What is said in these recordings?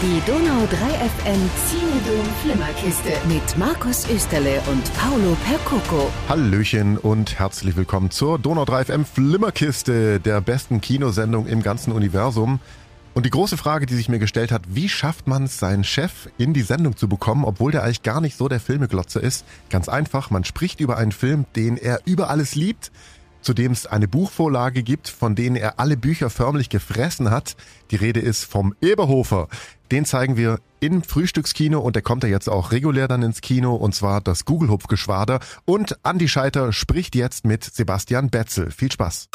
Die Donau 3 FM Zinedom Flimmerkiste mit Markus Österle und Paolo Percoco. Hallöchen und herzlich willkommen zur Donau 3 FM Flimmerkiste, der besten Kinosendung im ganzen Universum. Und die große Frage, die sich mir gestellt hat, wie schafft man es, seinen Chef in die Sendung zu bekommen, obwohl der eigentlich gar nicht so der Filmeglotzer ist? Ganz einfach, man spricht über einen Film, den er über alles liebt, zu dem es eine Buchvorlage gibt, von denen er alle Bücher förmlich gefressen hat. Die Rede ist vom Eberhofer. Den zeigen wir im Frühstückskino und der kommt ja jetzt auch regulär dann ins Kino und zwar das Gugelhupfgeschwader. Und Andi Scheiter spricht jetzt mit Sebastian Betzel. Viel Spaß.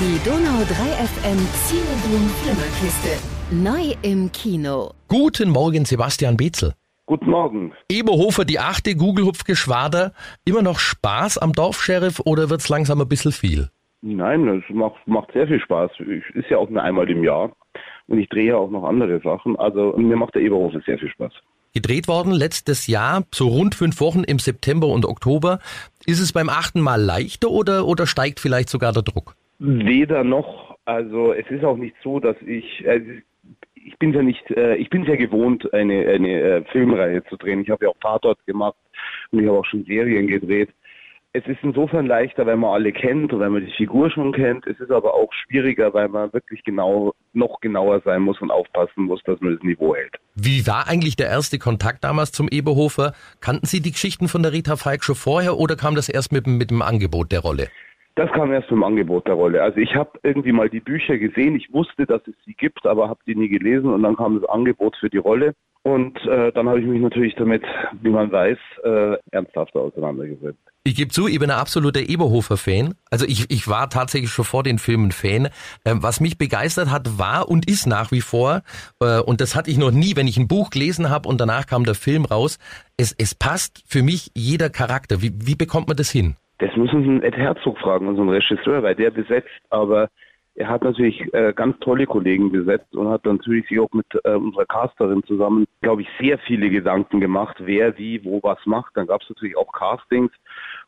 Die Donau 3 FM Zinedom Flimmerkiste. Neu im Kino. Guten Morgen, Sebastian Betzel. Guten Morgen. Eberhofer, die achte Gugelhupfgeschwader. Immer noch Spaß am Dorfscheriff oder wird's langsam ein bisschen viel? Nein, es macht, macht sehr viel Spaß. Ich, ist ja auch nur einmal im Jahr. Und ich drehe ja auch noch andere Sachen. Also mir macht der Eberhofer sehr viel Spaß. Gedreht worden letztes Jahr, so rund fünf Wochen im September und Oktober. Ist es beim achten Mal leichter oder, oder steigt vielleicht sogar der Druck? Weder noch. Also es ist auch nicht so, dass ich, äh, ich bin ja nicht, äh, ich bin sehr gewohnt, eine, eine äh, Filmreihe zu drehen. Ich habe ja auch Tatort gemacht und ich habe auch schon Serien gedreht. Es ist insofern leichter, wenn man alle kennt und wenn man die Figur schon kennt. Es ist aber auch schwieriger, weil man wirklich genau, noch genauer sein muss und aufpassen muss, dass man das Niveau hält. Wie war eigentlich der erste Kontakt damals zum Eberhofer? Kannten Sie die Geschichten von der Rita Falk schon vorher oder kam das erst mit, mit dem Angebot der Rolle? Das kam erst im Angebot der Rolle. Also ich habe irgendwie mal die Bücher gesehen. Ich wusste, dass es sie gibt, aber habe die nie gelesen. Und dann kam das Angebot für die Rolle. Und äh, dann habe ich mich natürlich damit, wie man weiß, äh, ernsthafter auseinandergesetzt. Ich gebe zu, ich bin ein absoluter Eberhofer-Fan. Also ich, ich war tatsächlich schon vor den Filmen Fan. Ähm, was mich begeistert hat, war und ist nach wie vor, äh, und das hatte ich noch nie, wenn ich ein Buch gelesen habe und danach kam der Film raus, es, es passt für mich jeder Charakter. Wie, wie bekommt man das hin? Das müssen Sie Ed Herzog fragen, unseren Regisseur, weil der besetzt, aber er hat natürlich äh, ganz tolle Kollegen besetzt und hat natürlich sich auch mit äh, unserer Casterin zusammen, glaube ich, sehr viele Gedanken gemacht, wer wie wo was macht. Dann gab es natürlich auch Castings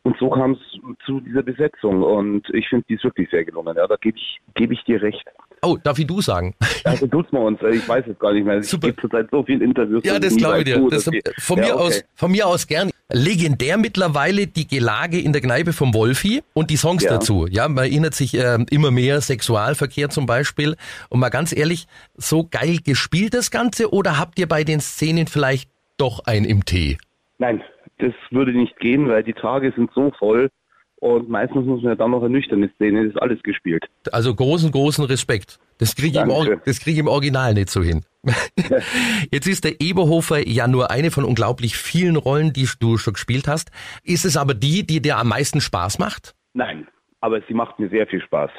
und so kam es zu dieser Besetzung und ich finde, die ist wirklich sehr gelungen. Ja, da gebe ich, gebe ich dir recht. Oh, darf ich du sagen? Also tut's mal uns. Ich weiß es gar nicht mehr. Super. Ich gebe zurzeit so viele Interviews. Ja, das glaube ich dir. Das, von, ja, mir okay. aus, von mir aus gern. Legendär mittlerweile die Gelage in der Kneipe vom Wolfi und die Songs ja. dazu. Ja, man erinnert sich äh, immer mehr Sexualverkehr zum Beispiel. Und mal ganz ehrlich, so geil gespielt das Ganze oder habt ihr bei den Szenen vielleicht doch ein im Tee? Nein, das würde nicht gehen, weil die Tage sind so voll. Und meistens muss man ja dann noch eine nüchterne Szene, das ist alles gespielt. Also großen, großen Respekt. Das kriege ich, im, krieg ich im Original nicht so hin. Jetzt ist der Eberhofer ja nur eine von unglaublich vielen Rollen, die du schon gespielt hast. Ist es aber die, die dir am meisten Spaß macht? Nein, aber sie macht mir sehr viel Spaß.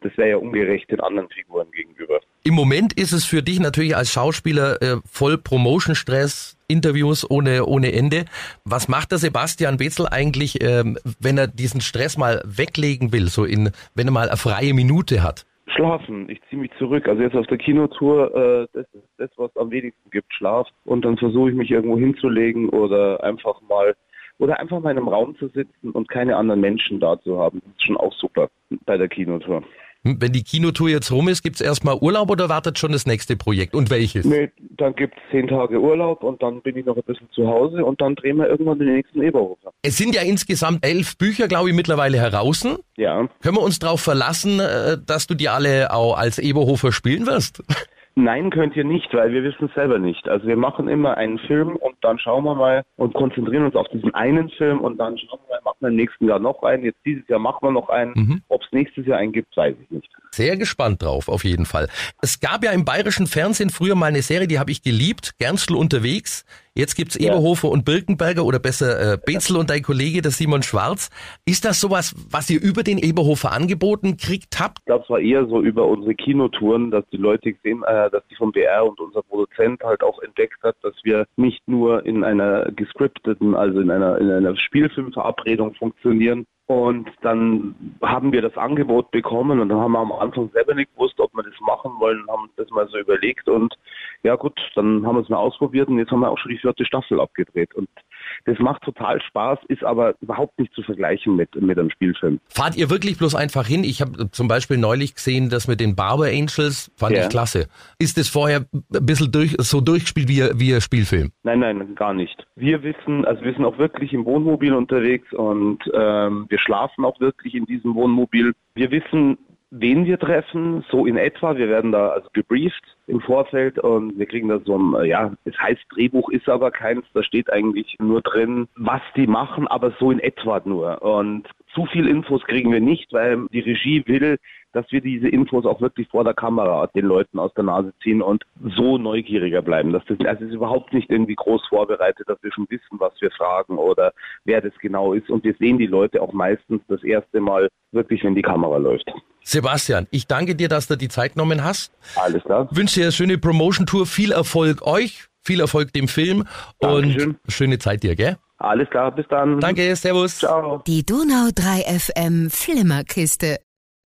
Das wäre ja ungerecht den anderen Figuren gegenüber. Im Moment ist es für dich natürlich als Schauspieler äh, voll Promotion-Stress, Interviews ohne, ohne Ende. Was macht der Sebastian Betzel eigentlich, ähm, wenn er diesen Stress mal weglegen will, so in, wenn er mal eine freie Minute hat? Schlafen. Ich ziehe mich zurück. Also jetzt auf der Kinotour, äh, das ist das, was am wenigsten gibt, Schlaf. Und dann versuche ich mich irgendwo hinzulegen oder einfach mal oder einfach mal in einem Raum zu sitzen und keine anderen Menschen da zu haben. Das ist schon auch super bei der Kinotour. Hm, wenn die Kinotour jetzt rum ist, gibt es erstmal Urlaub oder wartet schon das nächste Projekt? Und welches? Nee, dann gibt es zehn Tage Urlaub und dann bin ich noch ein bisschen zu Hause und dann drehen wir irgendwann den nächsten Eberhofer. Es sind ja insgesamt elf Bücher, glaube ich, mittlerweile heraus. Ja. Können wir uns darauf verlassen, äh, dass du die alle auch als Eberhofer spielen wirst? Nein, könnt ihr nicht, weil wir wissen es selber nicht. Also wir machen immer einen Film und dann schauen wir mal und konzentrieren uns auf diesen einen Film und dann schauen wir mal, machen wir im nächsten Jahr noch einen. Jetzt dieses Jahr machen wir noch einen. Mhm. Ob nächstes Jahr einen gibt, weiß ich nicht. Sehr gespannt drauf, auf jeden Fall. Es gab ja im bayerischen Fernsehen früher mal eine Serie, die habe ich geliebt, Gernstel unterwegs. Jetzt gibt's ja. Eberhofer und Birkenberger oder besser äh, Bezel und dein Kollege, der Simon Schwarz. Ist das sowas, was ihr über den Eberhofer angeboten kriegt habt? Ich glaube, es war eher so über unsere Kinotouren, dass die Leute sehen, äh, dass die vom BR und unser Produzent halt auch entdeckt hat, dass wir nicht nur in einer gescripteten, also in einer, in einer Spielfilmverabredung funktionieren, und dann haben wir das Angebot bekommen und dann haben wir am Anfang selber nicht gewusst, ob wir das machen wollen, haben das mal so überlegt und ja gut, dann haben wir es mal ausprobiert und jetzt haben wir auch schon die vierte Staffel abgedreht. Und das macht total Spaß, ist aber überhaupt nicht zu vergleichen mit, mit einem Spielfilm. Fahrt ihr wirklich bloß einfach hin? Ich habe zum Beispiel neulich gesehen, das mit den Barber Angels, fand ja. ich klasse. Ist es vorher ein bisschen durch, so durchgespielt wie, wie ein Spielfilm? Nein, nein, gar nicht. Wir wissen, also wir sind auch wirklich im Wohnmobil unterwegs und ähm, wir schlafen auch wirklich in diesem Wohnmobil. Wir wissen, wen wir treffen, so in etwa. Wir werden da also gebrieft im Vorfeld und wir kriegen da so ein, ja, es heißt Drehbuch, ist aber keins, da steht eigentlich nur drin, was die machen, aber so in etwa nur. Und zu viel Infos kriegen wir nicht, weil die Regie will, dass wir diese Infos auch wirklich vor der Kamera den Leuten aus der Nase ziehen und so neugieriger bleiben. Dass das, also es ist überhaupt nicht irgendwie groß vorbereitet, dass wir schon wissen, was wir fragen oder wer das genau ist. Und wir sehen die Leute auch meistens das erste Mal wirklich, wenn die Kamera läuft. Sebastian, ich danke dir, dass du die Zeit genommen hast. Alles klar. Wünsche dir eine schöne Promotion-Tour, viel Erfolg euch, viel Erfolg dem Film Dankeschön. und schöne Zeit dir, gell? Alles klar, bis dann. Danke, Servus. Ciao. Die Donau 3 FM Flimmerkiste.